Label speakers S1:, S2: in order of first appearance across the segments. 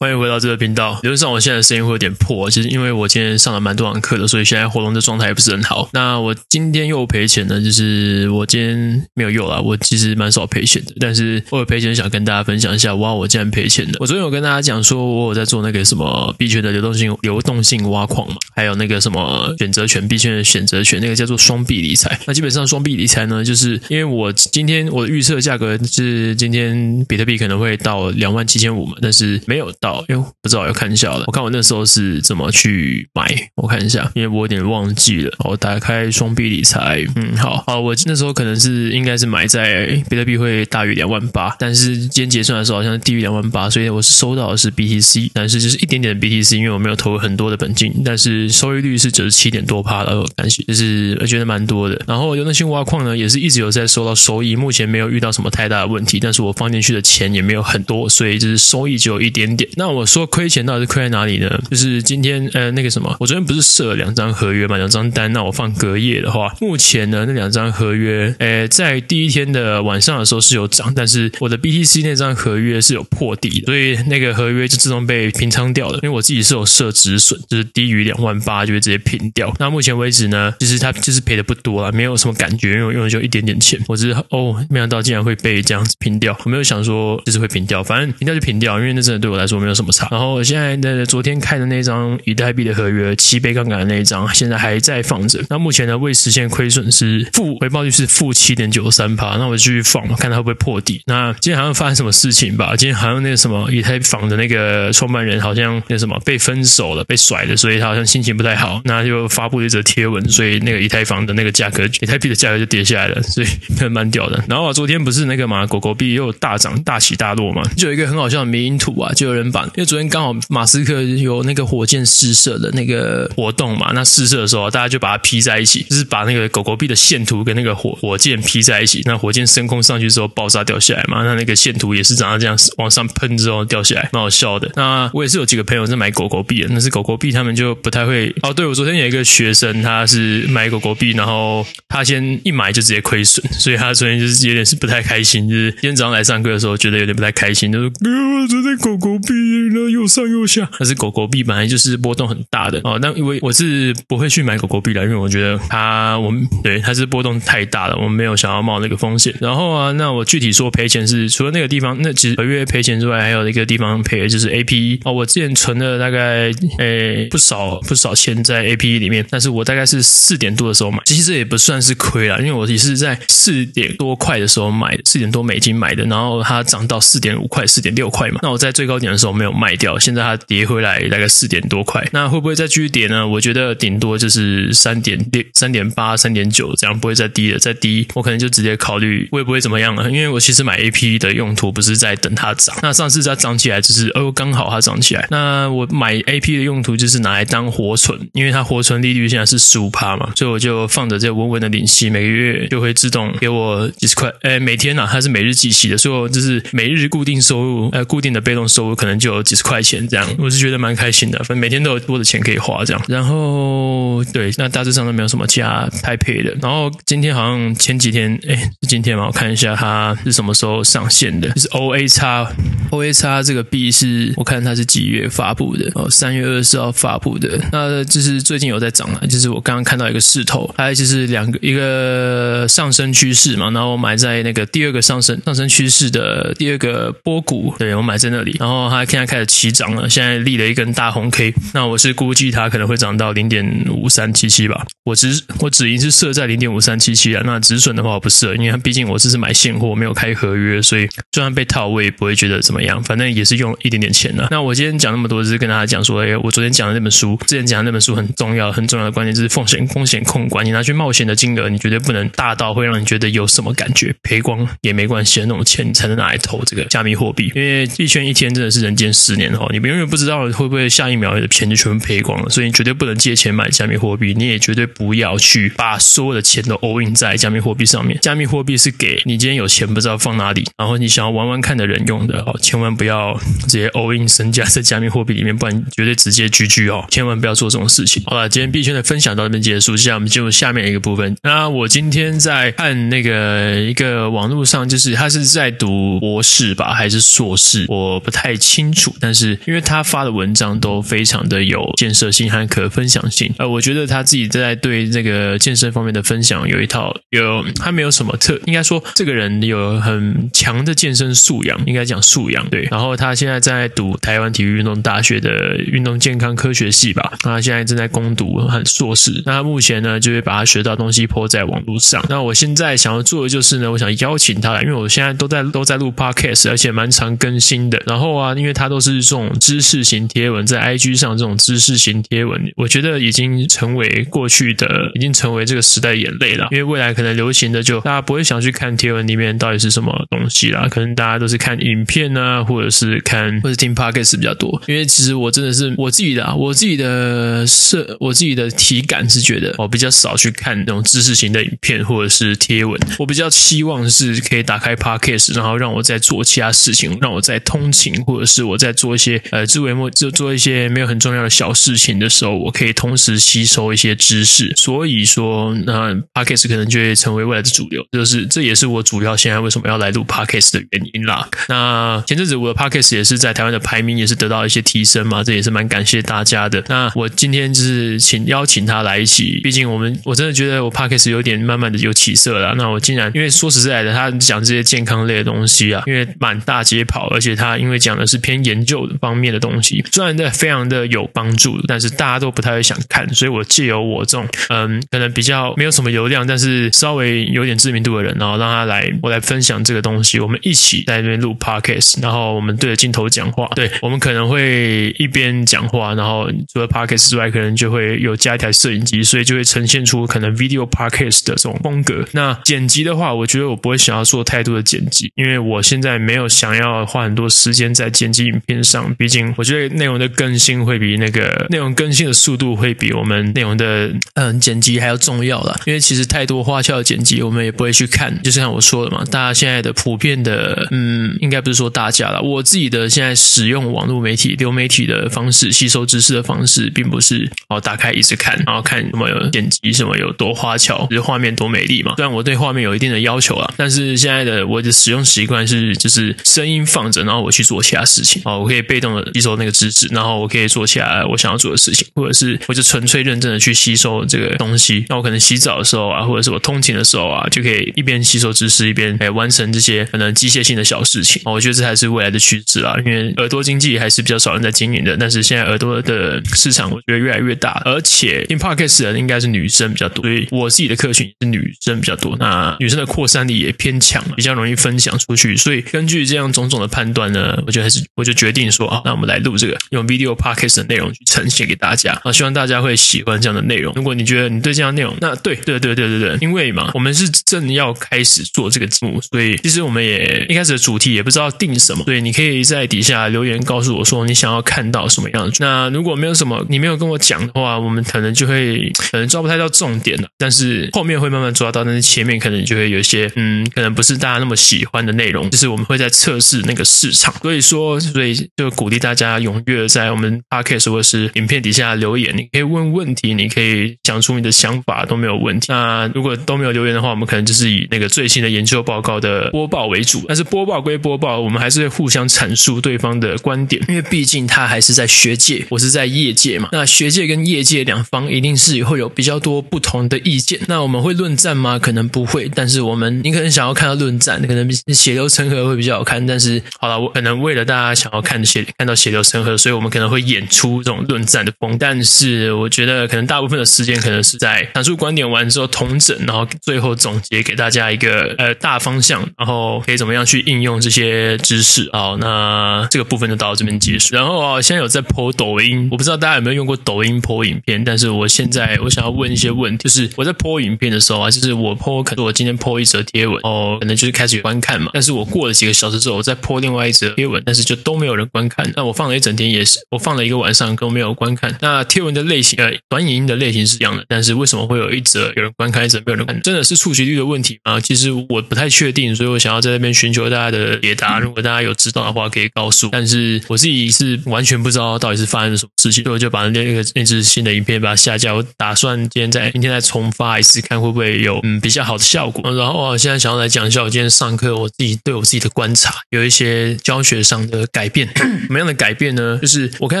S1: 欢迎回到这个频道。理论上，我现在声音会有点破，其实因为我今天上了蛮多堂课的，所以现在喉咙的状态也不是很好。那我今天又赔钱呢，就是我今天没有用啦，我其实蛮少赔钱的，但是我有赔钱想跟大家分享一下，哇，我竟然赔钱了。我昨天有跟大家讲说，我有在做那个什么币圈的流动性流动性挖矿嘛，还有那个什么选择权币圈的选择权，那个叫做双币理财。那基本上双币理财呢，就是因为我今天我预测价格是今天比特币可能会到两万七千五嘛，但是没有到。哎呦，不知道要看一下了。我看我那时候是怎么去买，我看一下，因为我有点忘记了。我打开双币理财，嗯，好，好，我那时候可能是应该是买在比特币会大于两万八，但是今天结算的时候好像低于两万八，所以我是收到的是 BTC，但是就是一点点的 BTC，因为我没有投很多的本金，但是收益率是九十七点多趴了，感谢，就是我觉得蛮多的。然后流动性挖矿呢，也是一直有在收到收益，目前没有遇到什么太大的问题，但是我放进去的钱也没有很多，所以就是收益只有一点点。那我说亏钱到底是亏在哪里呢？就是今天呃那个什么，我昨天不是设了两张合约嘛，两张单。那我放隔夜的话，目前呢那两张合约，呃在第一天的晚上的时候是有涨，但是我的 BTC 那张合约是有破底，所以那个合约就自动被平仓掉了。因为我自己是有设止损，就是低于两万八就会直接平掉。那目前为止呢，其实它就是赔的不多啦，没有什么感觉，因为我用的就一点点钱。我只是哦，没想到竟然会被这样子平掉，我没有想说就是会平掉，反正平掉就平掉，因为那真的对我来说没有什么差。然后我现在的昨天开的那张以太币的合约，七倍杠杆的那一张，现在还在放着。那目前呢，未实现亏损是负回报率是负七点九三趴。那我继续放，看它会不会破底。那今天好像发生什么事情吧？今天好像那个什么以太坊的那个创办人好像那什么被分手了，被甩了，所以他好像心情不太好。那就发布了一则贴文，所以那个以太坊的那个价格，以太币的价格就跌下来了，所以 蛮屌的。然后啊昨天不是那个嘛，狗狗币又大涨大起大落嘛，就有一个很好笑的迷因图啊，就有人把，因为昨天刚好。马斯克有那个火箭试射的那个活动嘛？那试射的时候，大家就把它 P 在一起，就是把那个狗狗币的线图跟那个火火箭 P 在一起。那火箭升空上去之后爆炸掉下来嘛？那那个线图也是长得这样往上喷之后掉下来，蛮好笑的。那我也是有几个朋友在买狗狗币的，那是狗狗币，他们就不太会哦。对，我昨天有一个学生，他是买狗狗币，然后他先一买就直接亏损，所以他昨天就是有点是不太开心，就是今天早上来上课的时候觉得有点不太开心，就说：“哥，昨天狗狗币又上。”又下，但是狗狗币本来就是波动很大的哦。那因为我是不会去买狗狗币的，因为我觉得它，我们对它是波动太大了，我们没有想要冒那个风险。然后啊，那我具体说赔钱是除了那个地方，那其实合约赔钱之外，还有一个地方赔就是 APE 哦。我之前存了大概诶不少不少钱在 APE 里面，但是我大概是四点多的时候买，其实这也不算是亏啦，因为我也是在四点多块的时候买的，四点多美金买的，然后它涨到四点五块、四点六块嘛。那我在最高点的时候我没有卖掉，现在。它跌回来大概四点多块，那会不会再继续跌呢？我觉得顶多就是三点六、三点八、三点九这样，不会再低了。再低，我可能就直接考虑会不会怎么样了。因为我其实买 AP 的用途不是在等它涨，那上次它涨起来只是哦刚好它涨起来。那我买 AP 的用途就是拿来当活存，因为它活存利率现在是十五趴嘛，所以我就放着这稳稳的领息，每个月就会自动给我几十块。哎，每天啊，它是每日计息的，所以就是每日固定收入，呃，固定的被动收入可能就有几十块钱这样。我是觉得蛮开心的，反正每天都有多的钱可以花这样。然后对，那大致上都没有什么其他太配的。然后今天好像前几天，哎，是今天嘛？我看一下它是什么时候上线的，就是 OAX，OAX 这个币是我看它是几月发布的？哦，三月二十四号发布的。那就是最近有在涨了，就是我刚刚看到一个势头，还有就是两个一个上升趋势嘛。然后我买在那个第二个上升上升趋势的第二个波谷，对，我买在那里。然后它现在开始起涨了，现在立了一根大红 K，那我是估计它可能会涨到零点五三七七吧。我只我止盈是设在零点五三七七啊，那止损的话我不设，因为它毕竟我这是买现货，没有开合约，所以就算被套我也不会觉得怎么样，反正也是用一点点钱的。那我今天讲那么多，就是跟大家讲说，哎，我昨天讲的那本书，之前讲的那本书很重要，很重要的观点就是风险风险控管，你拿去冒险的金额，你绝对不能大到会让你觉得有什么感觉，赔光也没关系的那种钱，你才能拿来投这个加密货币，因为币圈一天真的是人间十年哦，你永远不知道。会不会下一秒你的钱就全部赔光了？所以你绝对不能借钱买加密货币，你也绝对不要去把所有的钱都 all in 在加密货币上面。加密货币是给你今天有钱不知道放哪里，然后你想要玩玩看的人用的哦，千万不要直接 all in 身家在加密货币里面，不然绝对直接 GG 哦，千万不要做这种事情。好了，今天币圈的分享到这边结束，接下来我们进入下面一个部分。那我今天在看那个一个网络上，就是他是在读博士吧，还是硕士？我不太清清楚，但是因为他发的文章都非常的有建设性和可分享性，呃，我觉得他自己在对这个健身方面的分享有一套，有他没有什么特，应该说这个人有很强的健身素养，应该讲素养对。然后他现在在读台湾体育运动大学的运动健康科学系吧，那他现在正在攻读很硕士，那他目前呢就会把他学到东西泼在网络上。那我现在想要做的就是呢，我想邀请他来，因为我现在都在都在录 podcast，而且蛮常更新的。然后啊，因为它都是这种知识型贴文，在 IG 上这种知识型贴文，我觉得已经成为过去的，已经成为这个时代眼泪了。因为未来可能流行的就大家不会想去看贴文里面到底是什么东西啦，可能大家都是看影片啊，或者是看或者听 podcast 比较多。因为其实我真的是我自己的啊，我自己的设，我自己的体感是觉得我比较少去看那种知识型的影片或者是贴文，我比较希望是可以打开 podcast，然后让我在做其他事情，让我在通勤或者是我在做一些呃自为末就做一些没有很重要的小事情的时候，我可以同时吸收一些知识。所以说，那 podcast 可能就会成为未来的主流，就是这也是我主要现在为什么要来录 podcast 的原因啦。那前阵子我的 podcast 也是在台湾的排名也是得到一些提升嘛，这也是蛮感谢大家的。那我今天就是请邀请他来一起，毕竟我们我真的觉得我 podcast 有点慢慢的有起色了。那我竟然因为说实在的，他讲这些健康类的东西啊，因为满大街跑，而且他因为讲的是偏研究方面的东西，虽然的非常的有帮助，但是大家都不太会想看，所以我借由我这种嗯，可能比较没有什么流量，但是稍微有点知名度的人，然后让他来我来分享这个东西，我们一起在那边录 podcast，然后我们对着镜头讲话，对，我们可能会一边讲话，然后除了 podcast 之外，可能就会有加一台摄影机，所以就会呈现出可能 video podcast 的这种风格。那剪辑的话，我觉得我不会想要做太多的剪辑，因为我现在没有想要花很多时间在剪辑影片上。毕竟，我觉得内容的更新会比那个内容更新的速度会比我们内容的嗯剪辑还要重要啦。因为其实太多花俏的剪辑，我们也不会去看。就是像我说的嘛，大家现在的普遍的嗯，应该不是说大家啦，我自己的现在使用网络媒体、流媒体的方式、吸收知识的方式，并不是哦打开一直看，然后看什么有剪辑，什么有多花俏，就是画面多美丽嘛。虽然我对画面有一定的要求啊，但是现在的我的使用习惯是，就是声音放着，然后我去做其他事哦，我可以被动的吸收那个知识，然后我可以做起来我想要做的事情，或者是我就纯粹认真的去吸收这个东西。那我可能洗澡的时候啊，或者是我通勤的时候啊，就可以一边吸收知识，一边来完成这些可能机械性的小事情。我觉得这还是未来的趋势啊，因为耳朵经济还是比较少人在经营的，但是现在耳朵的市场我觉得越来越大，而且听 Podcast 的人应该是女生比较多，所以我自己的客群是女生比较多。那女生的扩散力也偏强，比较容易分享出去。所以根据这样种种的判断呢，我觉得还是我就决定说啊，那我们来录这个用 Video Podcast 的内容去呈现给大家啊，希望大家会喜欢这样的内容。如果你觉得你对这样的内容，那对对对对对对，因为嘛，我们是正要开始做这个节目，所以其实我们也一开始的主题也不知道定什么，所以你可以在底下留言告诉我说你想要看到什么样子。那如果没有什么你没有跟我讲的话，我们可能就会可能抓不太到重点了，但是后面会慢慢抓到，但是前面可能就会有一些嗯，可能不是大家那么喜欢的内容，就是我们会在测试那个市场。所以说，所以就鼓励大家踊跃在我们 podcast 或是影片底下留言，你可以问问题，你可以讲出你的想法都没有问题。那如果都没有留言的话，我们可能就是以那个最新的研究报告的播报为主。但是播报归播报，我们还是会互相阐述对方的观点，因为毕竟他还是在学界，我是在业界嘛。那学界跟业界两方一定是会有比较多不同的意见。那我们会论战吗？可能不会。但是我们，你可能想要看到论战，可能血流成河会比较好看。但是好了，我可能为了大家想要看血看到血流成河，所以我们可能会演出这种论战的风。但是我觉得可能大部分的时间可能是在阐述观点完之后统整，然后最后总结给大家一个呃大方向，然后可以怎么样去应用这些知识。好，那这个部分就到这边结束。然后啊，现在有在播抖音，我不知道大家有没有用过抖音播影片，但是我现在我想要问一些问题，就是我在播影片的时候啊，就是我播可能我今天播一则贴文，哦，可能就是开始观看嘛，但是我过了几个小时之后，我再播另外一则贴文，但是就都没有人观看。那我放了一整天也是，我放了一个晚上都没有观看。那贴文的类型呃，短影音的类型是一样的，但是为什么会有一则有人观看，一则没有人看？真的是触及率的问题吗？其实我不太确定，所以我想要在那边寻求大家的解答。如果大家有知道的话，可以告诉。但是我自己是完全不知道到底是发生了什么事情，所以我就把那个那支新的影片把它下架。我打算今天再明天再重发一次，看会不会有嗯比较好的效果。然后我现在想要来讲一下我今天上课我自己对我自己的观察，有一些教学上的改变，什么样的改变呢？就是我开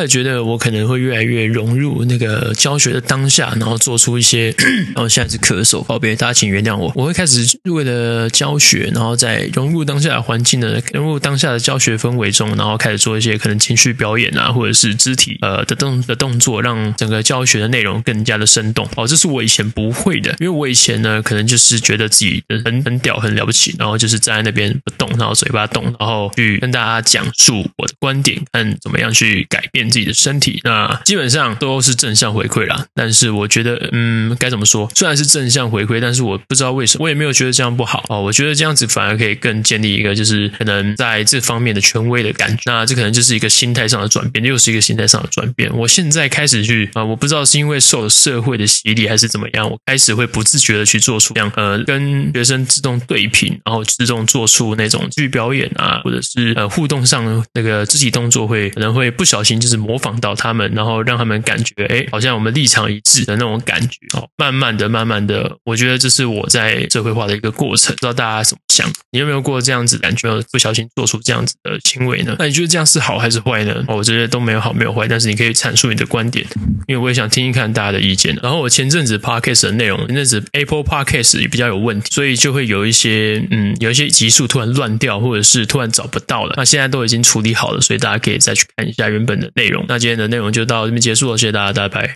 S1: 始觉得我可能会越来越融入那个教学的当下，然后做出一些，然后现在是咳嗽，告别大家请原谅我。我会开始为了教学，然后在融入当下的环境呢，融入当下的教学氛围中，然后开始做一些可能情绪表演啊，或者是肢体呃的动的动作，让整个教学的内容更加的生动。哦，这是我以前不会的，因为我以前呢，可能就是觉得自己很很屌，很了不起，然后就是站在那边不动，然后嘴巴动，然后去跟大家讲述我的观点，看怎么样去改变自己的身体。那基本上都是正向回馈啦。但是我觉得，嗯，该怎么说？虽然是正向回馈，但是我不知道为什么，我也没有觉得这样不好哦。我觉得这样子反而可以更建立一个，就是可能在这方面的权威的感觉。那这可能就是一个心态上的转变，又是一个心态上的转变。我现在开始去啊，我不知道是因为受了社会的洗礼还是怎么样，我开始会不自觉的去做出这样呃，跟学生自动对频，然后自动做出那种剧表演啊，或者是呃互动上那个肢体动作会可能会不小心就是模仿到他们，然后让他们感觉哎，好像我们立场一致的那种感觉哦。慢慢的，慢慢的，我觉得这是我在社会化的一个过程，不知道大家怎么想？你有没有过这样子感觉，不小心做出这样子的行为呢？那你觉得这样是好还是坏呢？哦，我觉得都没有好，没有坏，但是你可以阐述你的观点，因为我也想听一看大家的意见。然后我前阵子 Podcast 的内容，那阵子 Apple Podcast 也比较有问题，所以就会有一些嗯，有一些集数突然乱掉，或者是突然找不到了。那现在都已经出处理好了，所以大家可以再去看一下原本的内容。那今天的内容就到这边结束了，谢谢大家，大家拜。